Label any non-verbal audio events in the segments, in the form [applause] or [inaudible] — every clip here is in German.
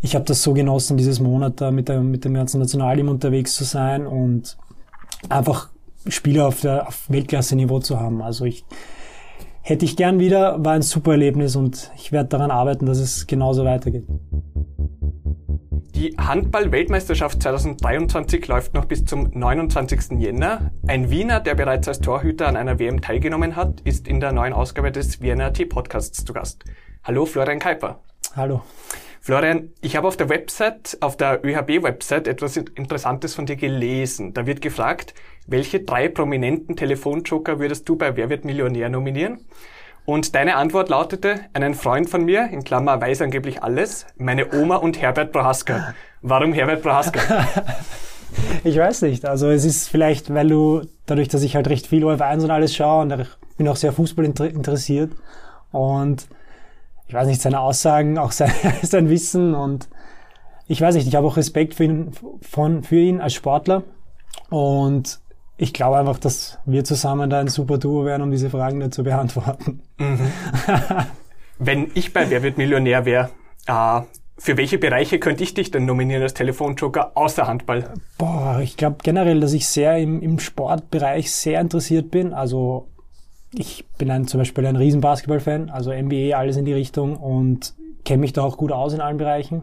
ich habe das so genossen, dieses Monat da mit, der, mit dem ganzen Nationalteam unterwegs zu sein und einfach Spiele auf, der, auf Weltklasse-Niveau zu haben. Also ich hätte ich gern wieder, war ein super Erlebnis und ich werde daran arbeiten, dass es genauso weitergeht. Die Handball-Weltmeisterschaft 2023 läuft noch bis zum 29. Jänner. Ein Wiener, der bereits als Torhüter an einer WM teilgenommen hat, ist in der neuen Ausgabe des Vienna T Podcasts zu Gast. Hallo Florian Kuiper. Hallo. Florian, ich habe auf der Website, auf der ÖHB-Website etwas Interessantes von dir gelesen. Da wird gefragt, welche drei prominenten Telefonjoker würdest du bei Wer wird Millionär nominieren? Und deine Antwort lautete, einen Freund von mir, in Klammer weiß angeblich alles, meine Oma und Herbert Prohaska. Warum Herbert Prohaska? [laughs] Ich weiß nicht. Also es ist vielleicht, weil du, dadurch, dass ich halt recht viel OF1 und alles schaue und ich bin auch sehr Fußball interessiert und ich weiß nicht, seine Aussagen, auch sein, [laughs] sein Wissen und ich weiß nicht, ich habe auch Respekt für ihn, von, für ihn als Sportler und ich glaube einfach, dass wir zusammen da ein super Duo werden, um diese Fragen da zu beantworten. Mhm. Wenn ich bei Wer wird Millionär wäre, äh, für welche Bereiche könnte ich dich denn nominieren als Telefonjoker außer Handball? Boah, ich glaube generell, dass ich sehr im, im Sportbereich sehr interessiert bin. Also ich bin ein, zum Beispiel ein riesen Basketball-Fan, also NBA, alles in die Richtung und kenne mich da auch gut aus in allen Bereichen.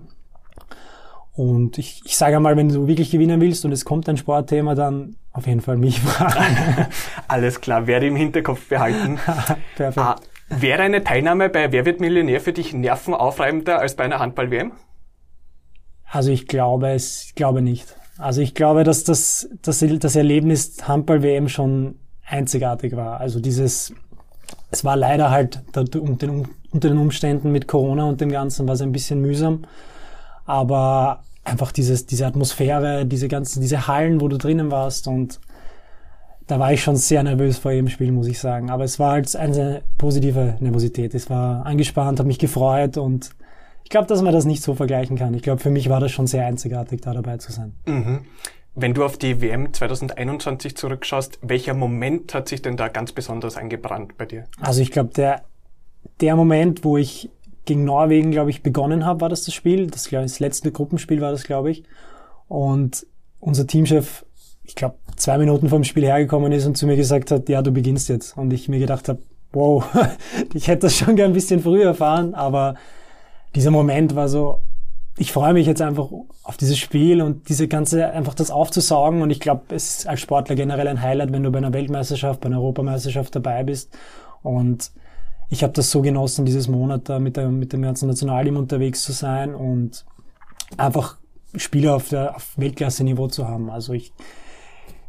Und ich, ich sage einmal, wenn du wirklich gewinnen willst und es kommt ein Sportthema, dann auf jeden Fall mich [laughs] fragen. Alles klar, werde im Hinterkopf behalten. [laughs] Perfekt. Ah, wäre eine Teilnahme bei Wer wird Millionär für dich nervenaufreibender als bei einer Handball-WM? Also ich glaube es, ich glaube nicht. Also ich glaube, dass das, das, das Erlebnis Handball-WM schon einzigartig war. Also dieses, es war leider halt unter den Umständen mit Corona und dem Ganzen war es ein bisschen mühsam. Aber einfach dieses, diese Atmosphäre, diese ganzen, diese Hallen, wo du drinnen warst und da war ich schon sehr nervös vor jedem Spiel, muss ich sagen. Aber es war halt eine positive Nervosität. Es war angespannt, habe mich gefreut und ich glaube, dass man das nicht so vergleichen kann. Ich glaube, für mich war das schon sehr einzigartig, da dabei zu sein. Mhm. Wenn du auf die WM 2021 zurückschaust, welcher Moment hat sich denn da ganz besonders eingebrannt bei dir? Also ich glaube, der, der Moment, wo ich gegen Norwegen, glaube ich, begonnen habe, war das das Spiel. Das, glaube ich, das letzte Gruppenspiel war das, glaube ich. Und unser Teamchef, ich glaube, zwei Minuten vom Spiel hergekommen ist und zu mir gesagt hat, ja, du beginnst jetzt. Und ich mir gedacht habe, wow, [laughs] ich hätte das schon gern ein bisschen früher erfahren, aber dieser Moment war so, ich freue mich jetzt einfach auf dieses Spiel und diese ganze, einfach das aufzusaugen. Und ich glaube, es ist als Sportler generell ein Highlight, wenn du bei einer Weltmeisterschaft, bei einer Europameisterschaft dabei bist. Und ich habe das so genossen, dieses Monat da mit, der, mit dem ganzen Nationalteam unterwegs zu sein und einfach Spiele auf, der, auf Weltklasse-Niveau zu haben. Also ich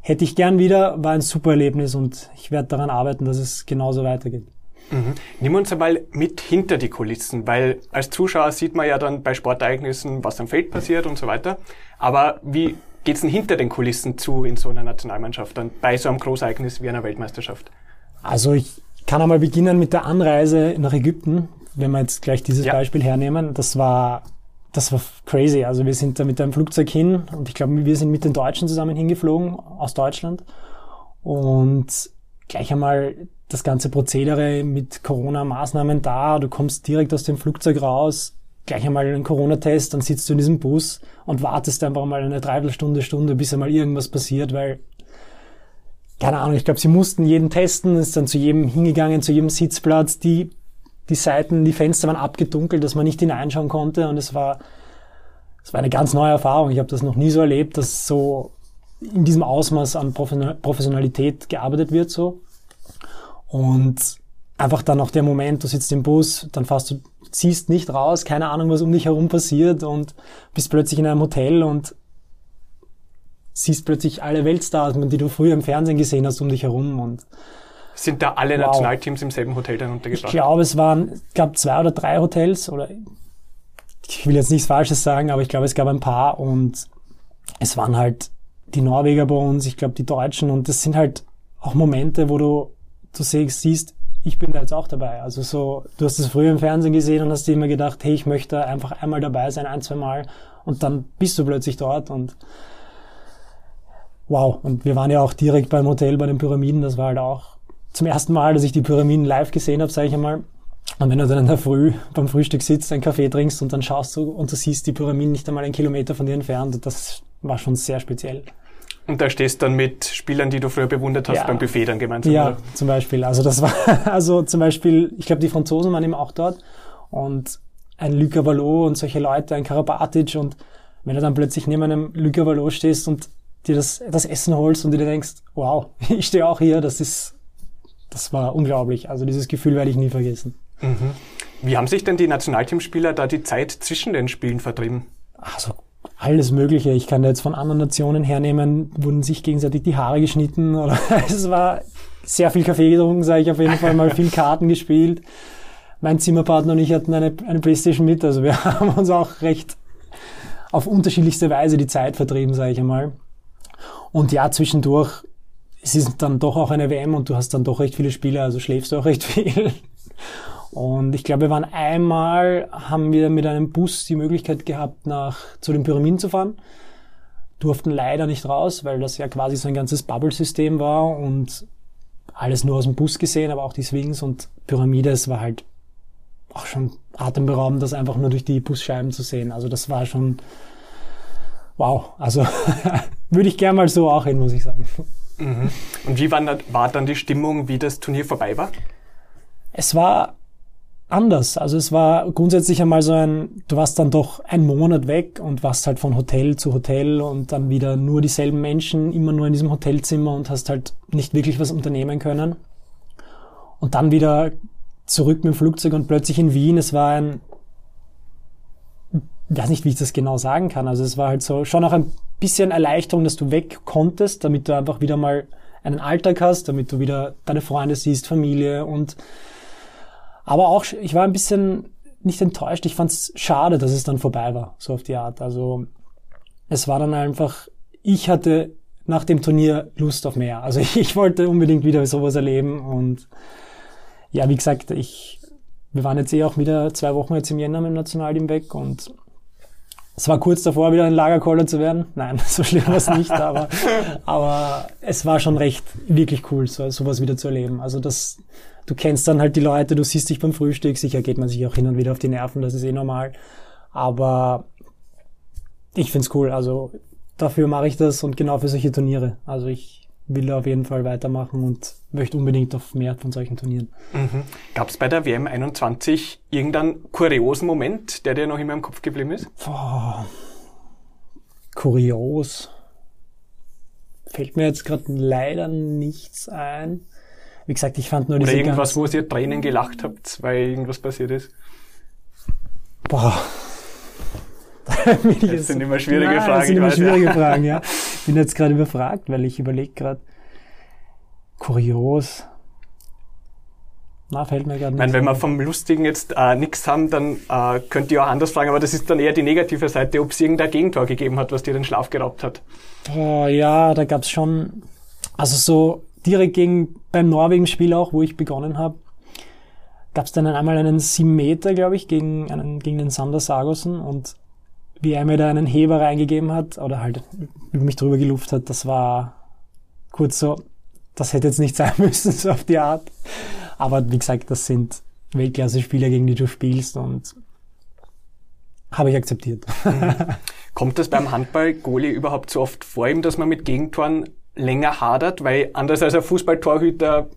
hätte ich gern wieder, war ein super Erlebnis und ich werde daran arbeiten, dass es genauso weitergeht. Mhm. Nimm uns einmal mit hinter die Kulissen, weil als Zuschauer sieht man ja dann bei Sportereignissen, was am Feld passiert und so weiter. Aber wie geht's denn hinter den Kulissen zu in so einer Nationalmannschaft, dann bei so einem Großereignis wie einer Weltmeisterschaft? Also ich kann einmal beginnen mit der Anreise nach Ägypten, wenn wir jetzt gleich dieses ja. Beispiel hernehmen. Das war, das war crazy. Also wir sind da mit einem Flugzeug hin und ich glaube, wir sind mit den Deutschen zusammen hingeflogen aus Deutschland und gleich einmal das ganze Prozedere mit Corona-Maßnahmen da. Du kommst direkt aus dem Flugzeug raus, gleich einmal einen Corona-Test, dann sitzt du in diesem Bus und wartest einfach mal eine Dreiviertelstunde, Stunde, bis einmal irgendwas passiert, weil keine Ahnung, ich glaube, sie mussten jeden testen, ist dann zu jedem hingegangen, zu jedem Sitzplatz, die, die Seiten, die Fenster waren abgedunkelt, dass man nicht hineinschauen konnte und es war, es war eine ganz neue Erfahrung. Ich habe das noch nie so erlebt, dass so in diesem Ausmaß an Professionalität gearbeitet wird so. Und einfach dann auch der Moment, du sitzt im Bus, dann fährst du, ziehst nicht raus, keine Ahnung, was um dich herum passiert und bist plötzlich in einem Hotel und siehst plötzlich alle Weltstars, die du früher im Fernsehen gesehen hast, um dich herum und sind da alle wow. Nationalteams im selben Hotel dann untergebracht? Ich glaube, es waren, es gab zwei oder drei Hotels oder ich will jetzt nichts Falsches sagen, aber ich glaube, es gab ein paar und es waren halt die Norweger bei uns, ich glaube die Deutschen und das sind halt auch Momente, wo du, du siehst, ich bin da jetzt auch dabei. Also so, du hast es früher im Fernsehen gesehen und hast dir immer gedacht, hey, ich möchte einfach einmal dabei sein, ein, zwei Mal und dann bist du plötzlich dort und wow. Und wir waren ja auch direkt beim Hotel bei den Pyramiden. Das war halt auch zum ersten Mal, dass ich die Pyramiden live gesehen habe, sage ich einmal. Und wenn du dann in der Früh beim Frühstück sitzt, einen Kaffee trinkst und dann schaust du und du siehst die Pyramiden nicht einmal einen Kilometer von dir entfernt, das war schon sehr speziell. Und da stehst du dann mit Spielern, die du früher bewundert hast, ja. beim Buffet dann gemeinsam. Ja, oder? zum Beispiel. Also das war, [laughs] also zum Beispiel, ich glaube, die Franzosen waren eben auch dort und ein Luca Vallot und solche Leute, ein Karabatic und wenn du dann plötzlich neben einem Luca Vallot stehst und dir das, das Essen holst und dir denkst, wow, [laughs] ich stehe auch hier, das ist, das war unglaublich. Also dieses Gefühl werde ich nie vergessen. Mhm. Wie haben sich denn die Nationalteamspieler da die Zeit zwischen den Spielen vertrieben? Also alles Mögliche. Ich kann da jetzt von anderen Nationen hernehmen, wurden sich gegenseitig die Haare geschnitten oder [laughs] es war sehr viel Kaffee getrunken, sage ich auf jeden Fall mal viel Karten gespielt. Mein Zimmerpartner und ich hatten eine, eine Playstation mit, also wir [laughs] haben uns auch recht auf unterschiedlichste Weise die Zeit vertrieben, sage ich einmal. Und ja, zwischendurch, es ist dann doch auch eine WM und du hast dann doch recht viele Spiele, also schläfst du auch recht [laughs] viel. Und ich glaube, wir waren einmal, haben wir mit einem Bus die Möglichkeit gehabt, nach, zu den Pyramiden zu fahren. Durften leider nicht raus, weil das ja quasi so ein ganzes Bubble-System war und alles nur aus dem Bus gesehen, aber auch die Swings und Pyramide, es war halt auch schon atemberaubend, das einfach nur durch die Busscheiben zu sehen. Also das war schon wow. Also [laughs] würde ich gerne mal so auch hin, muss ich sagen. Mhm. Und wie war, war dann die Stimmung, wie das Turnier vorbei war? Es war anders. Also es war grundsätzlich einmal so ein, du warst dann doch einen Monat weg und warst halt von Hotel zu Hotel und dann wieder nur dieselben Menschen, immer nur in diesem Hotelzimmer und hast halt nicht wirklich was unternehmen können. Und dann wieder zurück mit dem Flugzeug und plötzlich in Wien. Es war ein, ich weiß nicht, wie ich das genau sagen kann. Also es war halt so schon auch ein bisschen Erleichterung, dass du weg konntest, damit du einfach wieder mal einen Alltag hast, damit du wieder deine Freunde siehst, Familie und aber auch, ich war ein bisschen nicht enttäuscht. Ich fand es schade, dass es dann vorbei war, so auf die Art. Also es war dann einfach, ich hatte nach dem Turnier Lust auf mehr. Also ich, [laughs] ich wollte unbedingt wieder sowas erleben und ja, wie gesagt, ich, wir waren jetzt eh auch wieder zwei Wochen jetzt im Jänner mit dem Nationalteam weg und es war kurz davor, wieder ein Lagerkoller zu werden. Nein, [laughs] so schlimm war es nicht, aber, [laughs] aber es war schon recht, wirklich cool, so, sowas wieder zu erleben. Also das, du kennst dann halt die Leute, du siehst dich beim Frühstück, sicher geht man sich auch hin und wieder auf die Nerven, das ist eh normal. Aber ich find's cool, also dafür mache ich das und genau für solche Turniere. Also ich will auf jeden Fall weitermachen und möchte unbedingt auf mehr von solchen Turnieren. Mhm. Gab es bei der WM 21 irgendeinen kuriosen Moment, der dir noch immer im Kopf geblieben ist? Boah. Kurios. Fällt mir jetzt gerade leider nichts ein. Wie gesagt, ich fand nur diese Oder irgendwas, wo ihr Tränen gelacht habt, weil irgendwas passiert ist? Boah. [laughs] das sind immer schwierige nein, Fragen. Das sind immer schwierige ja. Fragen, ja. Ich bin jetzt gerade überfragt, weil ich überlege gerade, kurios. Na, fällt mir gerade nicht. Wenn wir vom Lustigen jetzt äh, nichts haben, dann äh, könnt ihr auch anders fragen, aber das ist dann eher die negative Seite, ob es irgendein Gegentor gegeben hat, was dir den Schlaf geraubt hat. Oh, ja, da gab's schon, also so direkt gegen beim Norwegen-Spiel auch, wo ich begonnen habe, gab es dann einmal einen 7 Meter, glaube ich, gegen, einen, gegen den Sander Sargosen und wie er mir da einen Heber reingegeben hat oder halt über mich drüber geluft hat, das war kurz so, das hätte jetzt nicht [laughs] sein müssen, so auf die Art. Aber wie gesagt, das sind Weltklasse-Spieler, gegen die du spielst und habe ich akzeptiert. [laughs] Kommt das beim Handball-Goalie überhaupt so oft vor ihm, dass man mit Gegentoren länger hadert, weil anders als ein Fußballtorhüter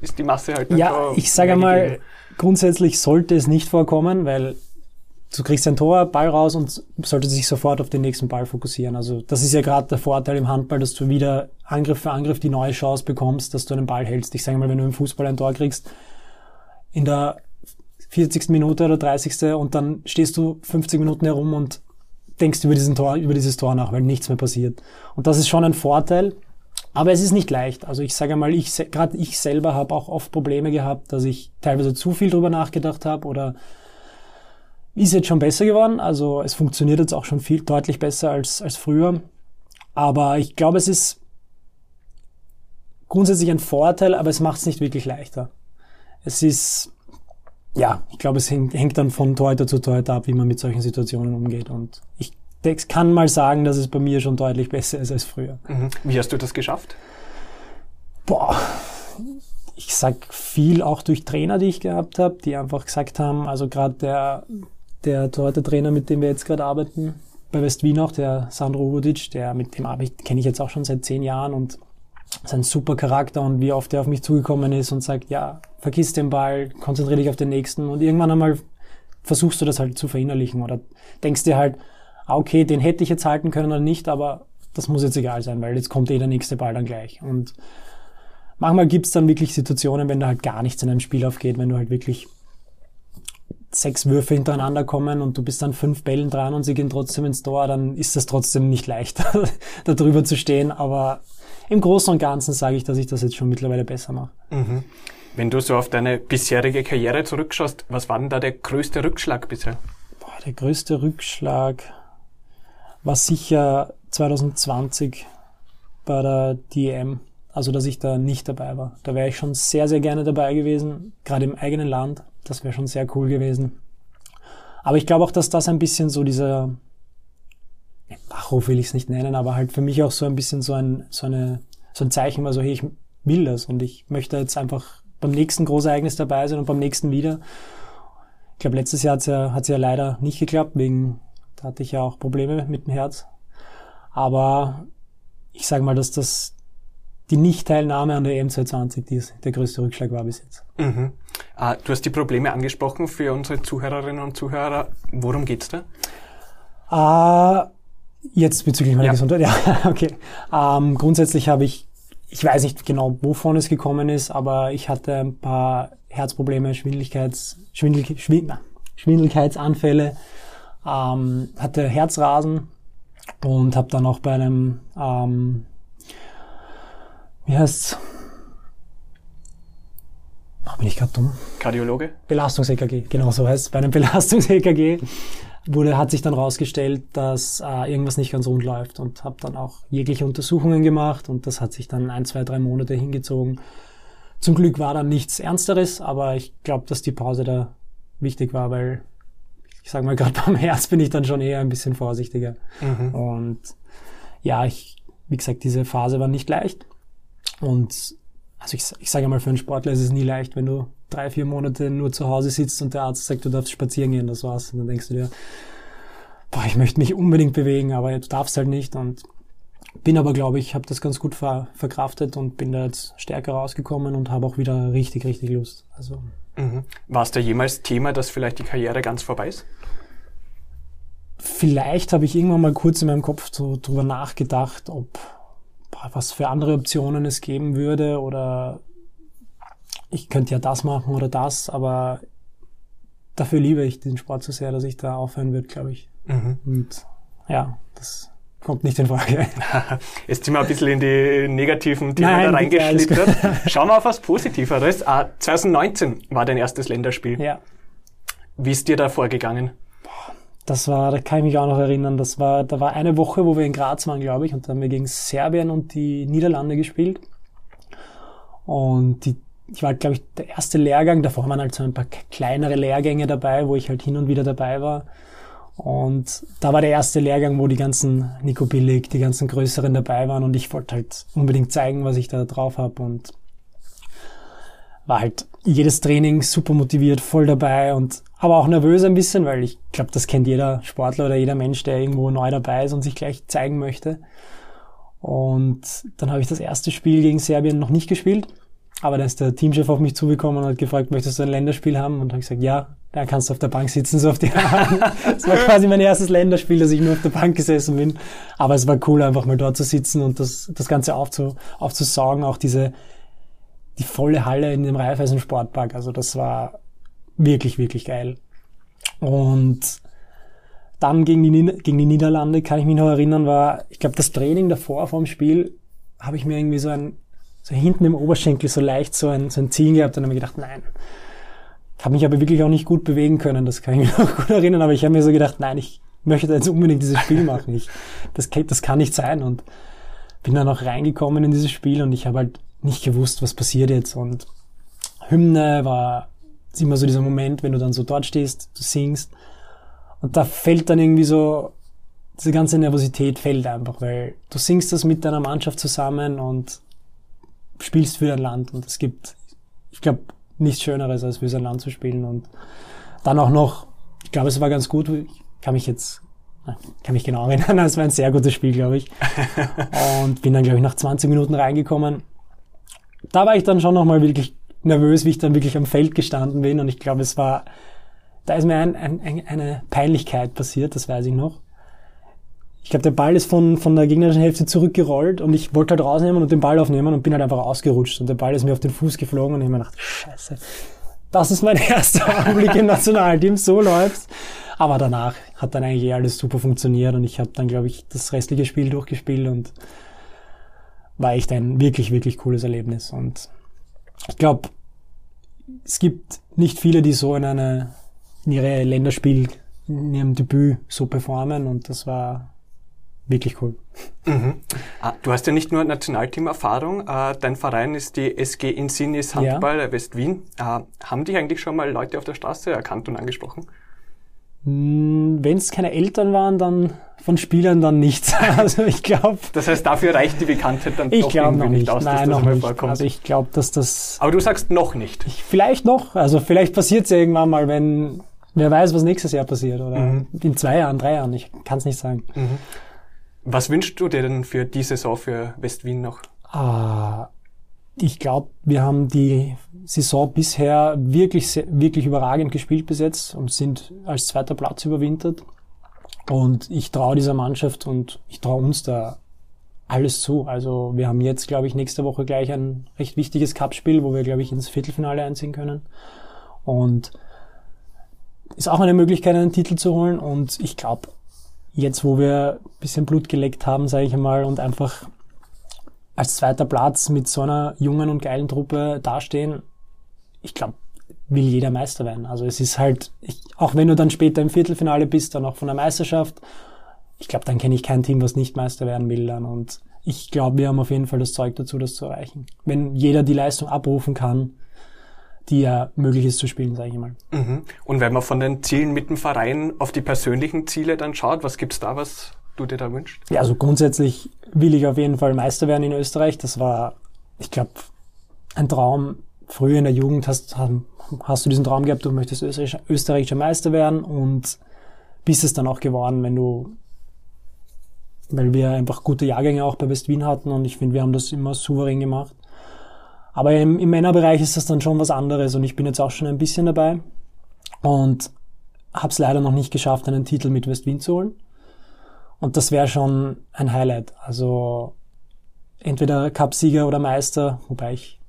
ist die Masse halt Ja, ich sage mal, grundsätzlich sollte es nicht vorkommen, weil du kriegst ein Tor, Ball raus und sollte sich sofort auf den nächsten Ball fokussieren. Also das ist ja gerade der Vorteil im Handball, dass du wieder Angriff für Angriff die neue Chance bekommst, dass du einen Ball hältst. Ich sage mal, wenn du im Fußball ein Tor kriegst, in der 40. Minute oder 30. und dann stehst du 50 Minuten herum und denkst über diesen Tor, über dieses Tor nach, weil nichts mehr passiert. Und das ist schon ein Vorteil. Aber es ist nicht leicht. Also ich sage mal, ich gerade ich selber habe auch oft Probleme gehabt, dass ich teilweise zu viel drüber nachgedacht habe oder ist jetzt schon besser geworden. Also es funktioniert jetzt auch schon viel deutlich besser als als früher. Aber ich glaube, es ist grundsätzlich ein Vorteil, aber es macht es nicht wirklich leichter. Es ist ja, ich glaube, es hängt, hängt dann von Torhüter zu Torhüter ab, wie man mit solchen Situationen umgeht. Und ich kann mal sagen, dass es bei mir schon deutlich besser ist als früher. Mhm. Wie hast du das geschafft? Boah, ich sag viel auch durch Trainer, die ich gehabt habe, die einfach gesagt haben, also gerade der, der Torhüter-Trainer, mit dem wir jetzt gerade arbeiten, bei West Wien auch, der Sandro Udic, der mit dem arbeite kenne ich jetzt auch schon seit zehn Jahren und sein super Charakter und wie oft er auf mich zugekommen ist und sagt, ja, vergiss den Ball, konzentriere dich auf den nächsten und irgendwann einmal versuchst du das halt zu verinnerlichen oder denkst dir halt, ah, okay, den hätte ich jetzt halten können oder nicht, aber das muss jetzt egal sein, weil jetzt kommt eh der nächste Ball dann gleich. Und manchmal gibt's dann wirklich Situationen, wenn da halt gar nichts in einem Spiel aufgeht, wenn du halt wirklich sechs Würfe hintereinander kommen und du bist dann fünf Bällen dran und sie gehen trotzdem ins Tor, dann ist das trotzdem nicht leicht, [laughs] da drüber zu stehen. Aber im Großen und Ganzen sage ich, dass ich das jetzt schon mittlerweile besser mache. Mhm. Wenn du so auf deine bisherige Karriere zurückschaust, was war denn da der größte Rückschlag bisher? Boah, der größte Rückschlag war sicher 2020 bei der DEM, also dass ich da nicht dabei war. Da wäre ich schon sehr, sehr gerne dabei gewesen, gerade im eigenen Land. Das wäre schon sehr cool gewesen. Aber ich glaube auch, dass das ein bisschen so dieser, Wachruf will ich es nicht nennen, aber halt für mich auch so ein bisschen so ein, so eine, so ein Zeichen war so, hey, ich will das und ich möchte jetzt einfach beim nächsten Großereignis dabei sein und beim nächsten wieder. Ich glaube, letztes Jahr hat es ja, hat's ja leider nicht geklappt, wegen, da hatte ich ja auch Probleme mit dem Herz. Aber ich sage mal, dass das die Nicht-Teilnahme an der EM 2020 die der größte Rückschlag war bis jetzt. Mhm. Ah, du hast die Probleme angesprochen für unsere Zuhörerinnen und Zuhörer. Worum geht's da? Ah, jetzt bezüglich meiner ja. Gesundheit, [laughs] ja, okay. Ähm, grundsätzlich habe ich, ich weiß nicht genau, wovon es gekommen ist, aber ich hatte ein paar Herzprobleme, Schwindeligkeits, Schwindel, Schwindel, Schwindeligkeitsanfälle, ähm, hatte Herzrasen und habe dann auch bei einem, ähm, wie heißt's? Oh, bin ich gerade dumm? Kardiologe? Belastungs-EKG, genau so heißt es. Bei einem [laughs] Belastungs-EKG wurde, hat sich dann rausgestellt, dass äh, irgendwas nicht ganz rund läuft und habe dann auch jegliche Untersuchungen gemacht und das hat sich dann ein, zwei, drei Monate hingezogen. Zum Glück war dann nichts Ernsteres, aber ich glaube, dass die Pause da wichtig war, weil ich sage mal, [laughs] gerade beim Herz bin ich dann schon eher ein bisschen vorsichtiger. Mhm. Und ja, ich, wie gesagt, diese Phase war nicht leicht. Und also ich, ich sage mal, für einen Sportler ist es nie leicht, wenn du drei, vier Monate nur zu Hause sitzt und der Arzt sagt, du darfst spazieren gehen, das war's. Und dann denkst du dir, boah, ich möchte mich unbedingt bewegen, aber du darfst halt nicht. Und bin aber, glaube ich, habe das ganz gut ver verkraftet und bin da jetzt stärker rausgekommen und habe auch wieder richtig, richtig Lust. Also Mhm. War es da jemals Thema, dass vielleicht die Karriere ganz vorbei ist? Vielleicht habe ich irgendwann mal kurz in meinem Kopf so drüber nachgedacht, ob was für andere Optionen es geben würde oder ich könnte ja das machen oder das, aber dafür liebe ich den Sport so sehr, dass ich da aufhören würde, glaube ich. Mhm. Und ja, das kommt nicht in Frage. [laughs] Jetzt sind wir ein bisschen in die negativen Themen Nein, da reingeschlittert. [laughs] Schauen wir auf was Positiveres. Ah, 2019 war dein erstes Länderspiel. Ja. Wie ist dir da vorgegangen? Das war, da kann ich mich auch noch erinnern, das war, da war eine Woche, wo wir in Graz waren, glaube ich, und da haben wir gegen Serbien und die Niederlande gespielt. Und die, ich war, glaube ich, der erste Lehrgang, davor waren halt so ein paar kleinere Lehrgänge dabei, wo ich halt hin und wieder dabei war. Und da war der erste Lehrgang, wo die ganzen Nico Billig, die ganzen Größeren dabei waren und ich wollte halt unbedingt zeigen, was ich da drauf habe und war halt jedes Training super motiviert, voll dabei und aber auch nervös ein bisschen, weil ich glaube, das kennt jeder Sportler oder jeder Mensch, der irgendwo neu dabei ist und sich gleich zeigen möchte. Und dann habe ich das erste Spiel gegen Serbien noch nicht gespielt aber dann ist der Teamchef auf mich zugekommen und hat gefragt, möchtest du ein Länderspiel haben? Und habe ich gesagt, ja, da kannst du auf der Bank sitzen, so auf die [laughs] Hand. Das war quasi mein erstes Länderspiel, dass ich nur auf der Bank gesessen bin. Aber es war cool, einfach mal dort zu sitzen und das, das Ganze aufzu, aufzusaugen, auch diese, die volle Halle in dem Raiffeisen Sportpark. Also das war wirklich, wirklich geil. Und dann gegen die, gegen die Niederlande, kann ich mich noch erinnern, war, ich glaube, das Training davor vom Spiel, habe ich mir irgendwie so ein so hinten im Oberschenkel so leicht so ein, so ein Ziehen gehabt und habe mir gedacht, nein. Habe mich aber wirklich auch nicht gut bewegen können, das kann ich mich [laughs] noch gut erinnern, aber ich habe mir so gedacht, nein, ich möchte jetzt unbedingt dieses Spiel machen. Ich, das, das kann nicht sein und bin dann auch reingekommen in dieses Spiel und ich habe halt nicht gewusst, was passiert jetzt und Hymne war immer so dieser Moment, wenn du dann so dort stehst, du singst und da fällt dann irgendwie so diese ganze Nervosität fällt einfach, weil du singst das mit deiner Mannschaft zusammen und spielst für dein Land und es gibt ich glaube, nichts Schöneres, als für sein Land zu spielen. Und dann auch noch, ich glaube, es war ganz gut, ich kann mich jetzt, kann mich genau erinnern, [laughs] es war ein sehr gutes Spiel, glaube ich. [laughs] Und bin dann, glaube ich, nach 20 Minuten reingekommen. Da war ich dann schon nochmal wirklich nervös, wie ich dann wirklich am Feld gestanden bin. Und ich glaube, es war, da ist mir ein, ein, eine Peinlichkeit passiert, das weiß ich noch. Ich glaube, der Ball ist von, von der gegnerischen Hälfte zurückgerollt und ich wollte halt rausnehmen und den Ball aufnehmen und bin halt einfach ausgerutscht und der Ball ist mir auf den Fuß geflogen und ich habe mir gedacht, scheiße, das ist mein [laughs] erster Augenblick im Nationalteam, so läuft's. Aber danach hat dann eigentlich alles super funktioniert und ich habe dann, glaube ich, das restliche Spiel durchgespielt und war echt ein wirklich, wirklich cooles Erlebnis. Und ich glaube, es gibt nicht viele, die so in eine in ihre Länderspiel, in ihrem Debüt so performen und das war wirklich cool. Mhm. Ah, du hast ja nicht nur Nationalteam-Erfahrung, äh, dein Verein ist die SG Insignis Handball ja. West Wien. Äh, haben dich eigentlich schon mal Leute auf der Straße erkannt und angesprochen? Hm, Wenn es keine Eltern waren, dann von Spielern dann nichts. [laughs] Also ich glaube. Das heißt, dafür reicht die Bekanntheit dann ich doch irgendwie nicht aus, Nein, dass das mal nicht. vorkommt. Also ich glaube, dass das. Aber du sagst noch nicht. Ich, vielleicht noch. Also vielleicht passiert es irgendwann mal, wenn wer weiß, was nächstes Jahr passiert oder mhm. in zwei Jahren, drei Jahren. Ich kann es nicht sagen. Mhm. Was wünschst du dir denn für die Saison für West-Wien noch? Ah, ich glaube, wir haben die Saison bisher wirklich, wirklich überragend gespielt bis jetzt und sind als zweiter Platz überwintert. Und ich traue dieser Mannschaft und ich traue uns da alles zu. Also wir haben jetzt, glaube ich, nächste Woche gleich ein recht wichtiges Cup-Spiel, wo wir, glaube ich, ins Viertelfinale einziehen können. Und ist auch eine Möglichkeit, einen Titel zu holen. Und ich glaube, jetzt, wo wir ein bisschen Blut geleckt haben, sage ich einmal, und einfach als zweiter Platz mit so einer jungen und geilen Truppe dastehen, ich glaube, will jeder Meister werden. Also es ist halt, ich, auch wenn du dann später im Viertelfinale bist, dann auch von der Meisterschaft, ich glaube, dann kenne ich kein Team, was nicht Meister werden will dann. Und ich glaube, wir haben auf jeden Fall das Zeug dazu, das zu erreichen. Wenn jeder die Leistung abrufen kann, die ja möglich ist zu spielen, sage ich mal. Mhm. Und wenn man von den Zielen mit dem Verein auf die persönlichen Ziele dann schaut, was gibt's da, was du dir da wünschst? Ja, also grundsätzlich will ich auf jeden Fall Meister werden in Österreich. Das war, ich glaube, ein Traum. Früher in der Jugend hast, hast du diesen Traum gehabt, du möchtest österreichischer, österreichischer Meister werden und bist es dann auch geworden, wenn du weil wir einfach gute Jahrgänge auch bei West Wien hatten und ich finde, wir haben das immer souverän gemacht. Aber im, im Männerbereich ist das dann schon was anderes und ich bin jetzt auch schon ein bisschen dabei und habe es leider noch nicht geschafft, einen Titel mit West Wien zu holen. Und das wäre schon ein Highlight. Also entweder Cupsieger oder Meister, wobei ich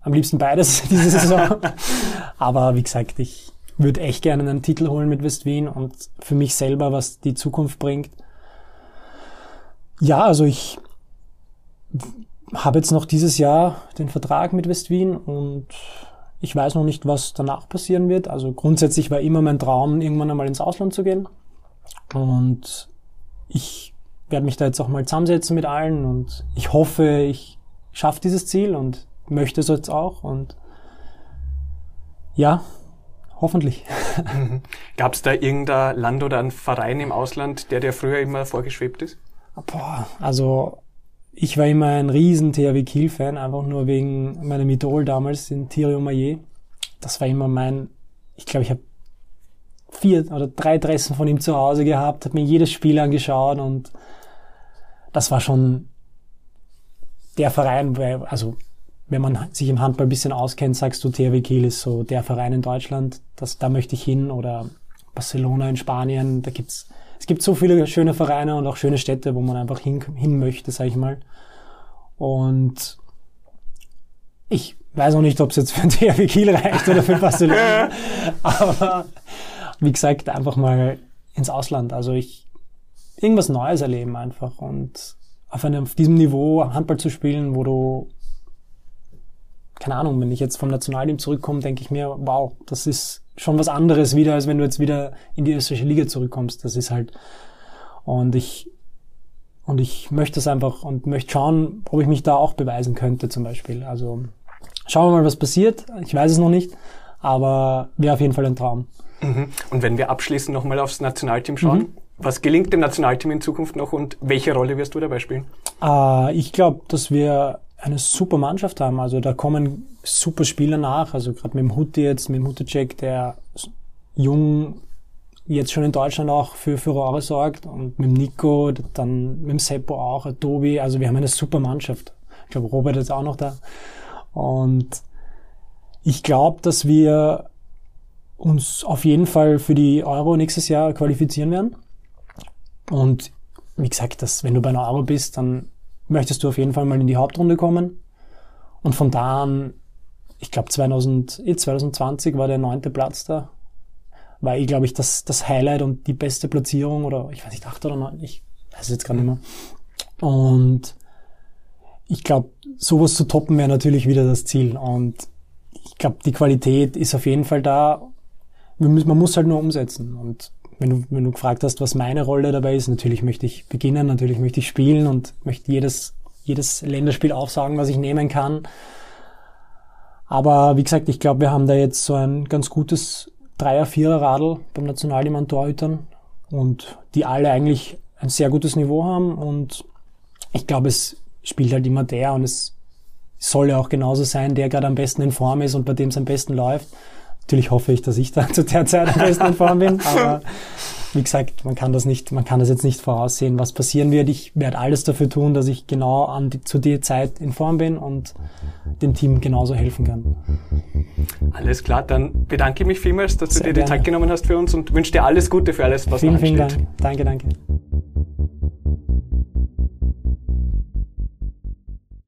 am liebsten beides [laughs] diese Saison. [laughs] Aber wie gesagt, ich würde echt gerne einen Titel holen mit West Wien und für mich selber, was die Zukunft bringt. Ja, also ich habe jetzt noch dieses Jahr den Vertrag mit West Wien und ich weiß noch nicht, was danach passieren wird. Also grundsätzlich war immer mein Traum, irgendwann einmal ins Ausland zu gehen. Und ich werde mich da jetzt auch mal zusammensetzen mit allen und ich hoffe, ich schaffe dieses Ziel und möchte es jetzt auch und ja, hoffentlich. [laughs] Gab es da irgendein Land oder ein Verein im Ausland, der dir früher immer vorgeschwebt ist? Boah, also ich war immer ein riesen THW Kiel-Fan, einfach nur wegen meinem Idol damals, den Thierry Omeyer. Das war immer mein, ich glaube, ich habe vier oder drei Dressen von ihm zu Hause gehabt, habe mir jedes Spiel angeschaut und das war schon der Verein, also wenn man sich im Handball ein bisschen auskennt, sagst du, THW Kiel ist so der Verein in Deutschland, das, da möchte ich hin oder Barcelona in Spanien, da gibt's es gibt so viele schöne Vereine und auch schöne Städte, wo man einfach hin, hin möchte, sag ich mal. Und ich weiß auch nicht, ob es jetzt für [laughs] THW Kiel reicht oder für Barcelona. [laughs] Aber wie gesagt, einfach mal ins Ausland. Also ich irgendwas Neues erleben einfach und auf einem auf diesem Niveau Handball zu spielen, wo du keine Ahnung, wenn ich jetzt vom Nationalteam zurückkomme, denke ich mir, wow, das ist schon was anderes wieder, als wenn du jetzt wieder in die österreichische Liga zurückkommst. Das ist halt, und ich, und ich möchte es einfach und möchte schauen, ob ich mich da auch beweisen könnte, zum Beispiel. Also, schauen wir mal, was passiert. Ich weiß es noch nicht, aber wäre auf jeden Fall ein Traum. Mhm. Und wenn wir abschließend nochmal aufs Nationalteam schauen, mhm. was gelingt dem Nationalteam in Zukunft noch und welche Rolle wirst du dabei spielen? Äh, ich glaube, dass wir eine super Mannschaft haben. Also da kommen super Spieler nach. Also gerade mit dem Hutti jetzt, mit dem Hutacek, der jung jetzt schon in Deutschland auch für Furore sorgt und mit dem Nico, dann mit dem Seppo auch, Tobi. Also wir haben eine super Mannschaft. Ich glaube, Robert ist auch noch da. Und ich glaube, dass wir uns auf jeden Fall für die Euro nächstes Jahr qualifizieren werden. Und wie gesagt, dass, wenn du bei einer Euro bist, dann möchtest du auf jeden Fall mal in die Hauptrunde kommen. Und von da an, ich glaube 2020 war der neunte Platz da. War eh, glaube ich, das, das Highlight und die beste Platzierung oder ich weiß nicht, acht oder neun, ich weiß es jetzt gar nicht mehr. Und ich glaube, sowas zu toppen wäre natürlich wieder das Ziel. Und ich glaube, die Qualität ist auf jeden Fall da. Man muss halt nur umsetzen. Und wenn du, wenn du gefragt hast, was meine Rolle dabei ist, natürlich möchte ich beginnen, natürlich möchte ich spielen und möchte jedes, jedes Länderspiel aufsagen, was ich nehmen kann. Aber wie gesagt, ich glaube, wir haben da jetzt so ein ganz gutes Dreier-, Vierer-Radl beim Nationalteam an Torhütern und die alle eigentlich ein sehr gutes Niveau haben und ich glaube, es spielt halt immer der und es soll ja auch genauso sein, der gerade am besten in Form ist und bei dem es am besten läuft. Natürlich hoffe ich, dass ich da [laughs] zu der Zeit am besten in Form bin, [laughs] aber wie gesagt, man kann das nicht, man kann das jetzt nicht voraussehen, was passieren wird. Ich werde alles dafür tun, dass ich genau an die, zu der Zeit in Form bin und dem Team genauso helfen kann. Alles klar, dann bedanke ich mich vielmals, dass Sehr du dir die gerne. Zeit genommen hast für uns und wünsche dir alles Gute für alles, was vielen, noch ansteht. Vielen Dank. Danke, danke.